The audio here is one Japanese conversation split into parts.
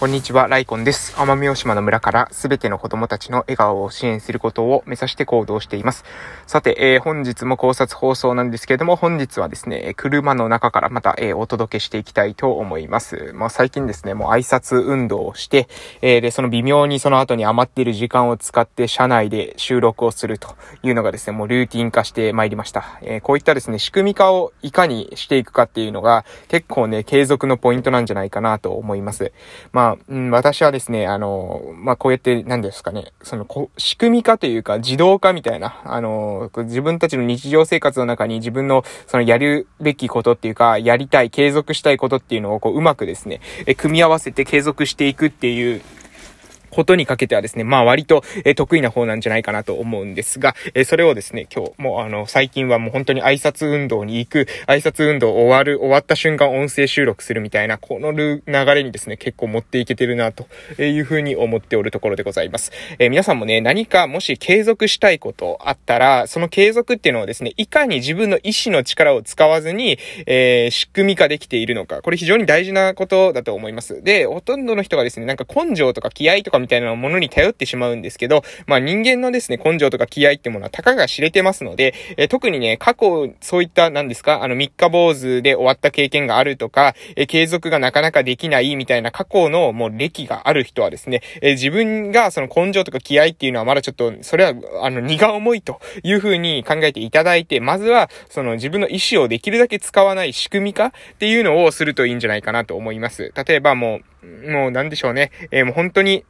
こんにちは、ライコンです。奄美大島の村からすべての子供たちの笑顔を支援することを目指して行動しています。さて、えー、本日も考察放送なんですけれども、本日はですね、車の中からまた、えー、お届けしていきたいと思います。まあ、最近ですね、もう挨拶運動をして、えー、で、その微妙にその後に余っている時間を使って車内で収録をするというのがですね、もうルーティン化してまいりました。え、こういったですね、仕組み化をいかにしていくかっていうのが、結構ね、継続のポイントなんじゃないかなと思います。まあ、うん、私はですね、あの、まあ、こうやって、何ですかね、その、こ仕組み化というか、自動化みたいな、あの、自分たちの日常生活の中に自分の、その、やるべきことっていうか、やりたい、継続したいことっていうのを、こう、うまくですね、え、組み合わせて継続していくっていうことにかけてはですね、まあ割と、え得意な方なんじゃないかなと思うんですが、えそれをですね、今日、もうあの、最近はもう本当に挨拶運動に行く、挨拶運動終わる、終わった瞬間音声収録するみたいな、この流れにですね、結構持っていけてるな、というふうに思っておるところでございます。えー、皆さんもね、何かもし継続したいことあったら、その継続っていうのをですね、いかに自分の意志の力を使わずに、えー、仕組み化できているのか、これ非常に大事なことだと思います。で、ほとんどの人がですね、なんか根性とか気合とかみたいなものに頼ってしまうんですけど、まあ人間のですね、根性とか気合ってものはたかが知れてますので、えー、特にね、過去、そういった、何ですか、あの、三日坊主で終わった経験があるとか、えー、継続がなかなかできないみたいな過去のもう歴がある人はですね、えー、自分がその根性とか気合っていうのはまだちょっと、それは、あの、荷が重いという風に考えていただいて、まずは、その自分の意思をできるだけ使わない仕組み化っていうのをするといいんじゃないかなと思います。例えばもう、もうなんでしょうね。えー、もう本当に、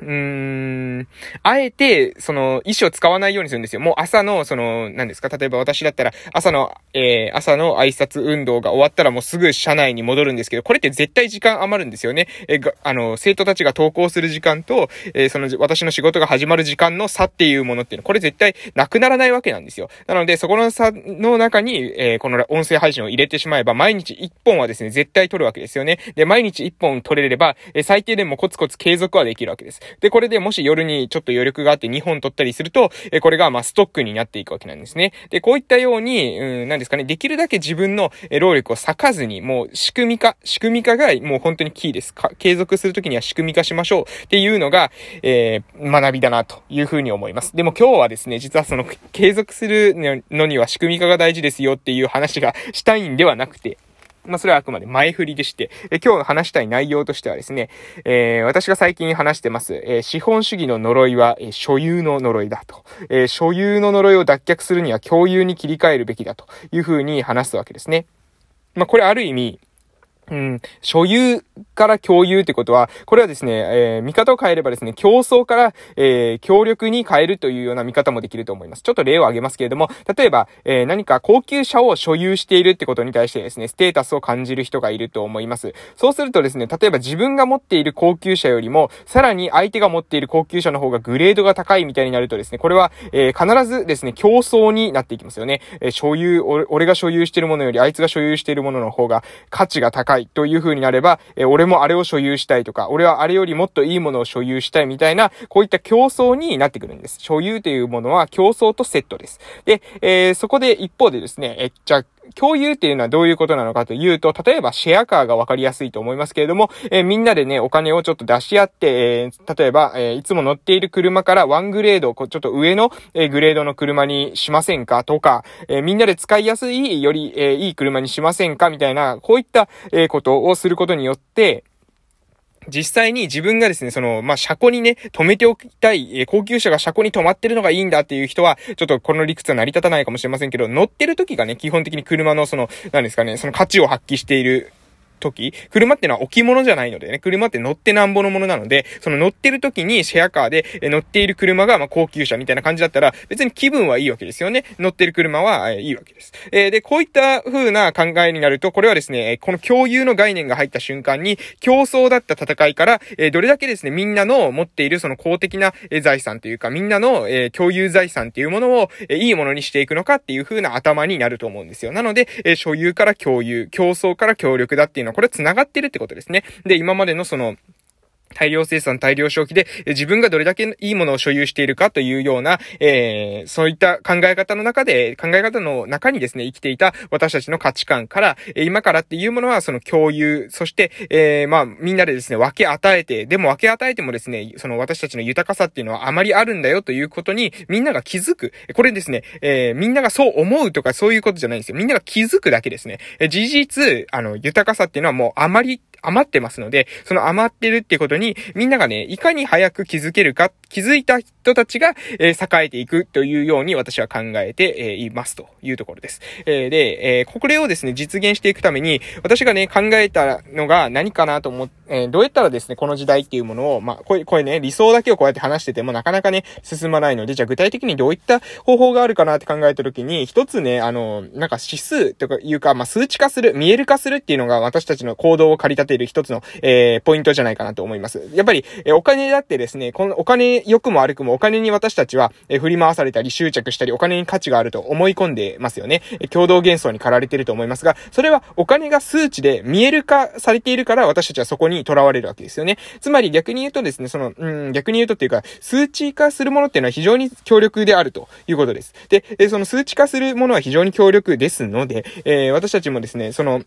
うーん、あえて、その、意思を使わないようにするんですよ。もう朝の、その、何ですか？例えば私だったら、朝の、えー、朝の挨拶運動が終わったらもうすぐ車内に戻るんですけど、これって絶対時間余るんですよね。えー、あの、生徒たちが登校する時間と、えー、その、私の仕事が始まる時間の差っていうものっていうの、これ絶対なくならないわけなんですよ。なので、そこの差の中に、えー、この音声配信を入れてしまえば、毎日1本はですね、絶対取るわけですよね。で、毎日1本取れれば、えー、最低でもコツコツ継続はできるわけです。で、これでもし夜にちょっと余力があって2本取ったりすると、えこれがまストックになっていくわけなんですね。で、こういったように、うん、なんですかね、できるだけ自分の労力を割かずに、もう仕組み化、仕組み化がもう本当にキーです。か継続するときには仕組み化しましょうっていうのが、えー、学びだなというふうに思います。でも今日はですね、実はその継続するのには仕組み化が大事ですよっていう話がしたいんではなくて、まあ、それはあくまで前振りでして、え今日話したい内容としてはですね、えー、私が最近話してます、えー、資本主義の呪いは、えー、所有の呪いだと。え所有の呪いを脱却するには共有に切り替えるべきだというふうに話すわけですね。まあ、これある意味、うん、所有から共有ってことは、これはですね、えー、見方を変えればですね、競争から、えー、協力に変えるというような見方もできると思います。ちょっと例を挙げますけれども、例えば、えー、何か高級車を所有しているってことに対してですね、ステータスを感じる人がいると思います。そうするとですね、例えば自分が持っている高級車よりも、さらに相手が持っている高級車の方がグレードが高いみたいになるとですね、これは、え、必ずですね、競争になっていきますよね。え、所有、俺が所有しているものよりあいつが所有しているものの方が価値が高いいという風になれば、え俺もあれを所有したいとか、俺はあれよりもっといいものを所有したいみたいな、こういった競争になってくるんです。所有というものは競争とセットです。で、えー、そこで一方でですね、え、じゃあ、共有っていうのはどういうことなのかというと、例えばシェアカーがわかりやすいと思いますけれども、えー、みんなでね、お金をちょっと出し合って、えー、例えば、え、いつも乗っている車からワングレード、こちょっと上の、え、グレードの車にしませんか？とか、え、みんなで使いやすい、より、え、いい車にしませんか？みたいな、こういった、え、ことをすることによって、実際に自分がですね、その、まあ、車庫にね、止めておきたい、えー、高級車が車庫に止まってるのがいいんだっていう人は、ちょっとこの理屈は成り立たないかもしれませんけど、乗ってる時がね、基本的に車のその、何ですかね、その価値を発揮している時、車ってのは置物じゃないのでね、車って乗ってなんぼのものなので、その乗ってる時にシェアカーで乗っている車がまあ高級車みたいな感じだったら、別に気分はいいわけですよね。乗ってる車は、えいいわけです。えー、で、こういった風な考えになると、これはですね、この共有の概念が入った瞬間に、競争だった戦いから、え、どれだけですね、みんなの持っているその公的な財産というか、みんなの、え、共有財産っていうものを、えいいものにしていくのかっていう風な頭になると思うんですよ。なので、え所有から共有、競争から協力だっていうのは、これ繋がってるってことですね。で、今までのその、大量生産、大量消費で、自分がどれだけいいものを所有しているかというような、えー、そういった考え方の中で、考え方の中にですね、生きていた私たちの価値観から、今からっていうものはその共有、そして、えー、まあ、みんなでですね、分け与えて、でも分け与えてもですね、その私たちの豊かさっていうのはあまりあるんだよということに、みんなが気づく。これですね、えー、みんながそう思うとかそういうことじゃないんですよ。みんなが気づくだけですね。事実、あの、豊かさっていうのはもうあまり余ってますので、その余ってるってことに、みんながね、いかに早く気づけるか、気づいた人たちが、えー、栄えていくというように私は考えて、えー、いますというところです。えー、で、えー、これをですね、実現していくために、私がね、考えたのが何かなと思って、えー、どうやったらですね、この時代っていうものを、まあ、これ、これね、理想だけをこうやって話しててもなかなかね、進まないので、じゃあ具体的にどういった方法があるかなって考えたときに、一つね、あの、なんか指数とかいうか、まあ、数値化する、見える化するっていうのが私たちの行動を駆り立ている一つの、えー、ポイントじゃないかなと思います。やっぱり、えー、お金だってですね、このお金、良くも悪くもお金に私たちは、えー、振り回されたり執着したり、お金に価値があると思い込んでますよね。えー、共同幻想に駆られてると思いますが、それはお金が数値で見える化されているから私たちはそこに囚われるわけですよね。つまり逆に言うとですね、その、うん、逆に言うとっていうか、数値化するものっていうのは非常に強力であるということです。で、えその数値化するものは非常に強力ですので、えー、私たちもですね、その、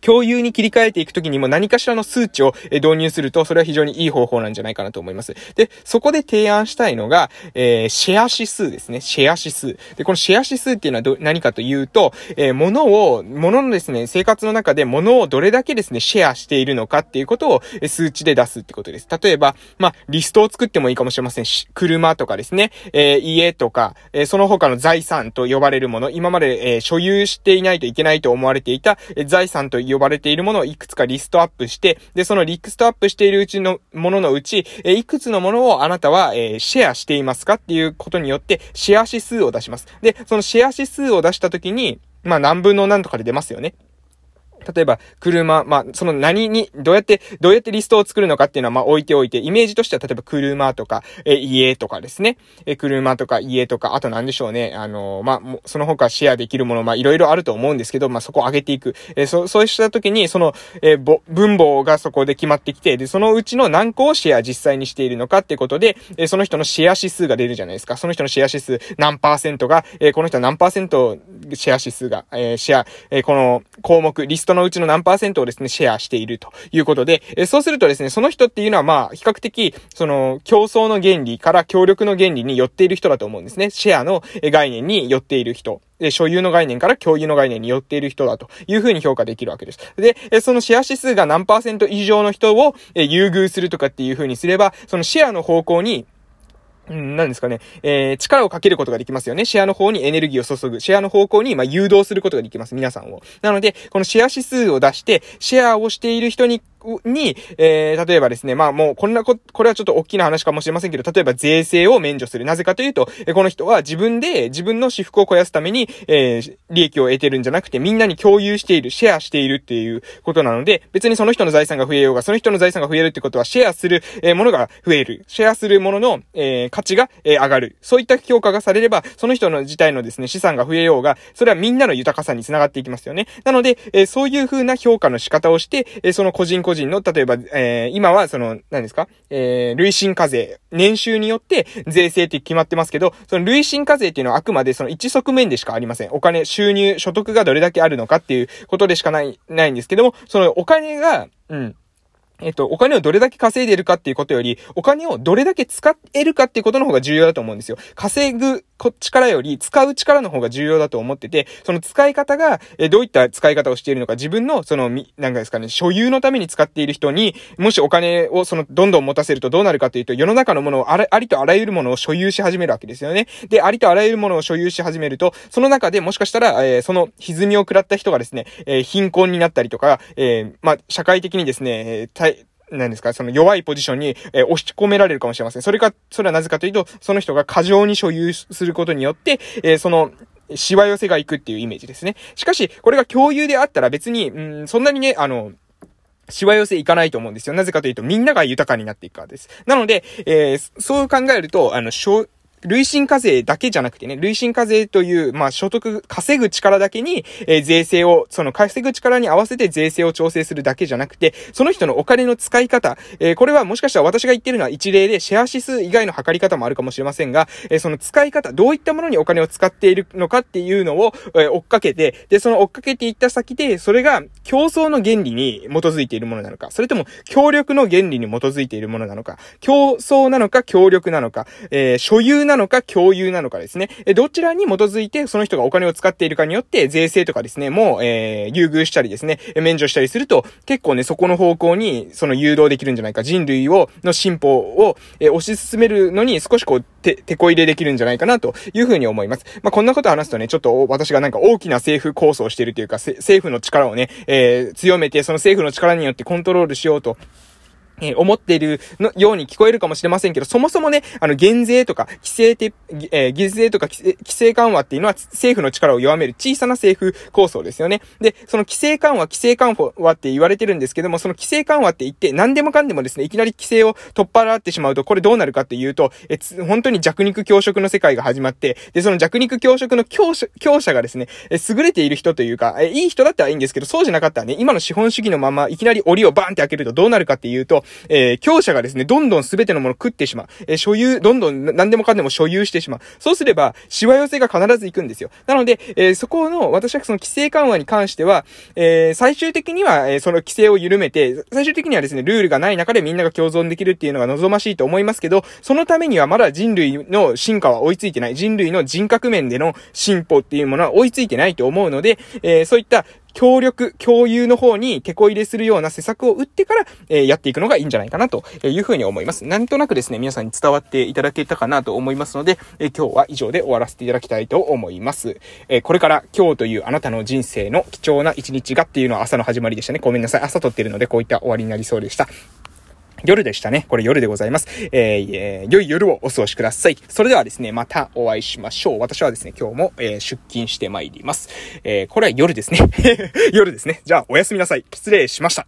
共有に切り替えていくときにも何かしらの数値を導入すると、それは非常にいい方法なんじゃないかなと思います。で、そこで提案したいのが、えー、シェア指数ですね。シェア指数。で、このシェア指数っていうのはど、何かというと、えー、物を、物のですね、生活の中で物をどれだけですね、シェアしているのかっていうことを、え数値で出すってことです。例えば、まあ、リストを作ってもいいかもしれませんし、車とかですね、えー、家とか、えその他の財産と呼ばれるもの、今まで、え所有していないといけないと思われていた、え財産と呼ばれているものをいくつかリストアップして、で、そのリストアップしているうちのもののうち、えいくつのものをあなたは、えシェアしていますかっていうことによって、シェア指数を出します。で、そのシェア指数を出したときに、まあ何分の何とかで出ますよね。例えば、車、まあ、その何に、どうやって、どうやってリストを作るのかっていうのは、まあ、置いておいて、イメージとしては、例えば、車とか、え、家とかですね。え、車とか家とか、あと何でしょうね。あの、まあ、その他シェアできるもの、まあ、いろいろあると思うんですけど、まあ、そこを上げていく。え、そ、そうした時に、その、え、ぼ、分母がそこで決まってきて、で、そのうちの何個をシェア実際にしているのかっていうことで、え、その人のシェア指数が出るじゃないですか。その人のシェア指数何パーセントが、え、この人は何パーセントシェア指数が、えシェア、え、この項目、リストのうちの何パーセントをですね、シェアしているということで、えそうするとですね、その人っていうのはまあ、比較的、その、競争の原理から協力の原理に寄っている人だと思うんですね。シェアの概念に寄っている人。で、所有の概念から共有の概念に寄っている人だというふうに評価できるわけです。で、そのシェア指数が何パーセント以上の人を優遇するとかっていうふうにすれば、そのシェアの方向にうん、何ですかね、えー、力をかけることができますよね。シェアの方にエネルギーを注ぐ。シェアの方向に、ま、誘導することができます。皆さんを。なので、このシェア指数を出して、シェアをしている人にに、えー、例えばですね、まあもうこんなこ、これはちょっと大きな話かもしれませんけど、例えば税制を免除する。なぜかというと、えこの人は自分で自分の私服を肥やすために、えー、利益を得てるんじゃなくて、みんなに共有している、シェアしているっていうことなので、別にその人の財産が増えようが、その人の財産が増えるってことは、シェアする、えー、ものが増える。シェアするものの、えー、価値が、えー、上がる。そういった評価がされれば、その人の自体のですね、資産が増えようが、それはみんなの豊かさにつながっていきますよね。なので、えー、そういう風な評価の仕方をして、えー、その個人個個人の、例えば、えー、今はその、何ですか？えー、累進課税。年収によって税制って決まってますけど、その累進課税っていうのはあくまでその一側面でしかありません。お金、収入、所得がどれだけあるのかっていうことでしかない、ないんですけども、そのお金が、うん。えっと、お金をどれだけ稼いでるかっていうことより、お金をどれだけ使えるかっていうことの方が重要だと思うんですよ。稼ぐこっちからより使う力の方が重要だと思ってて、その使い方が、えどういった使い方をしているのか、自分の、その、み、なんかですかね、所有のために使っている人に、もしお金を、その、どんどん持たせるとどうなるかというと、世の中のものをあ、ありとあらゆるものを所有し始めるわけですよね。で、ありとあらゆるものを所有し始めると、その中でもしかしたら、えー、その、歪みを食らった人がですね、えー、貧困になったりとか、えー、まあ、社会的にですね、えー、何ですか、その弱いポジションに、えー、押し込められるかもしれません。それか、それはなぜかというと、その人が過剰に所有することによって、えー、その、しわ寄せがいくっていうイメージですね。しかし、これが共有であったら別に、うん、そんなにね、あの、しわ寄せいかないと思うんですよ。なぜかというと、みんなが豊かになっていくからです。なので、えー、そう考えると、あの、累進課税だけじゃなくてね、累進課税という、まあ、所得、稼ぐ力だけに、えー、税制を、その稼ぐ力に合わせて税制を調整するだけじゃなくて、その人のお金の使い方、えー、これはもしかしたら私が言ってるのは一例で、シェア指数以外の測り方もあるかもしれませんが、えー、その使い方、どういったものにお金を使っているのかっていうのを、え、追っかけて、で、その追っかけていった先で、それが競争の原理に基づいているものなのか、それとも協力の原理に基づいているものなのか、競争なのか協力なのか、え、所有なのか共有なのかですね、えどちらに基づいてその人がお金を使っているかによって、税制とかですね、もう、えー、優遇したりですね、免除したりすると、結構ね、そこの方向に、その誘導できるんじゃないか、人類を、の進歩を、えー、推し進めるのに少しこう、て、てこ入れできるんじゃないかなというふうに思います。まあ、こんなこと話すとね、ちょっと私がなんか大きな政府構想してるというか、政府の力をね、えー、強めて、その政府の力によってコントロールしようとえ思っているのように聞こえるかもしれませんけど、そもそもね、あの、減税とか、規制て、えー、減税とか規制緩和っていうのは政府の力を弱める小さな政府構想ですよね。で、その規制緩和、規制緩和って言われてるんですけども、その規制緩和って言って、何でもかんでもですね、いきなり規制を取っ払ってしまうと、これどうなるかっていうと、え、本当に弱肉強食の世界が始まって、で、その弱肉強食の強者、強者がですね、え、優れている人というか、え、いい人だったらいいんですけど、そうじゃなかったらね、今の資本主義のまま、いきなり檻をバーンって開けるとどうなるかっていうと、えー、強者がですね、どんどん全てのものを食ってしまう。えー、所有、どんどん何でもかんでも所有してしまう。そうすれば、しわ寄せが必ず行くんですよ。なので、えー、そこの、私はその規制緩和に関しては、えー、最終的には、えー、その規制を緩めて、最終的にはですね、ルールがない中でみんなが共存できるっていうのが望ましいと思いますけど、そのためにはまだ人類の進化は追いついてない。人類の人格面での進歩っていうものは追いついてないと思うので、えー、そういった協力、共有の方に手こ入れするような施策を打ってから、え、やっていくのがいいんじゃないかなというふうに思います。なんとなくですね、皆さんに伝わっていただけたかなと思いますので、え、今日は以上で終わらせていただきたいと思います。え、これから今日というあなたの人生の貴重な一日がっていうのは朝の始まりでしたね。ごめんなさい。朝撮ってるのでこういった終わりになりそうでした。夜でしたね。これ夜でございます。えー、えー、良い夜をお過ごしください。それではですね、またお会いしましょう。私はですね、今日も、えー、出勤してまいります。えー、これは夜ですね。夜ですね。じゃあ、おやすみなさい。失礼しました。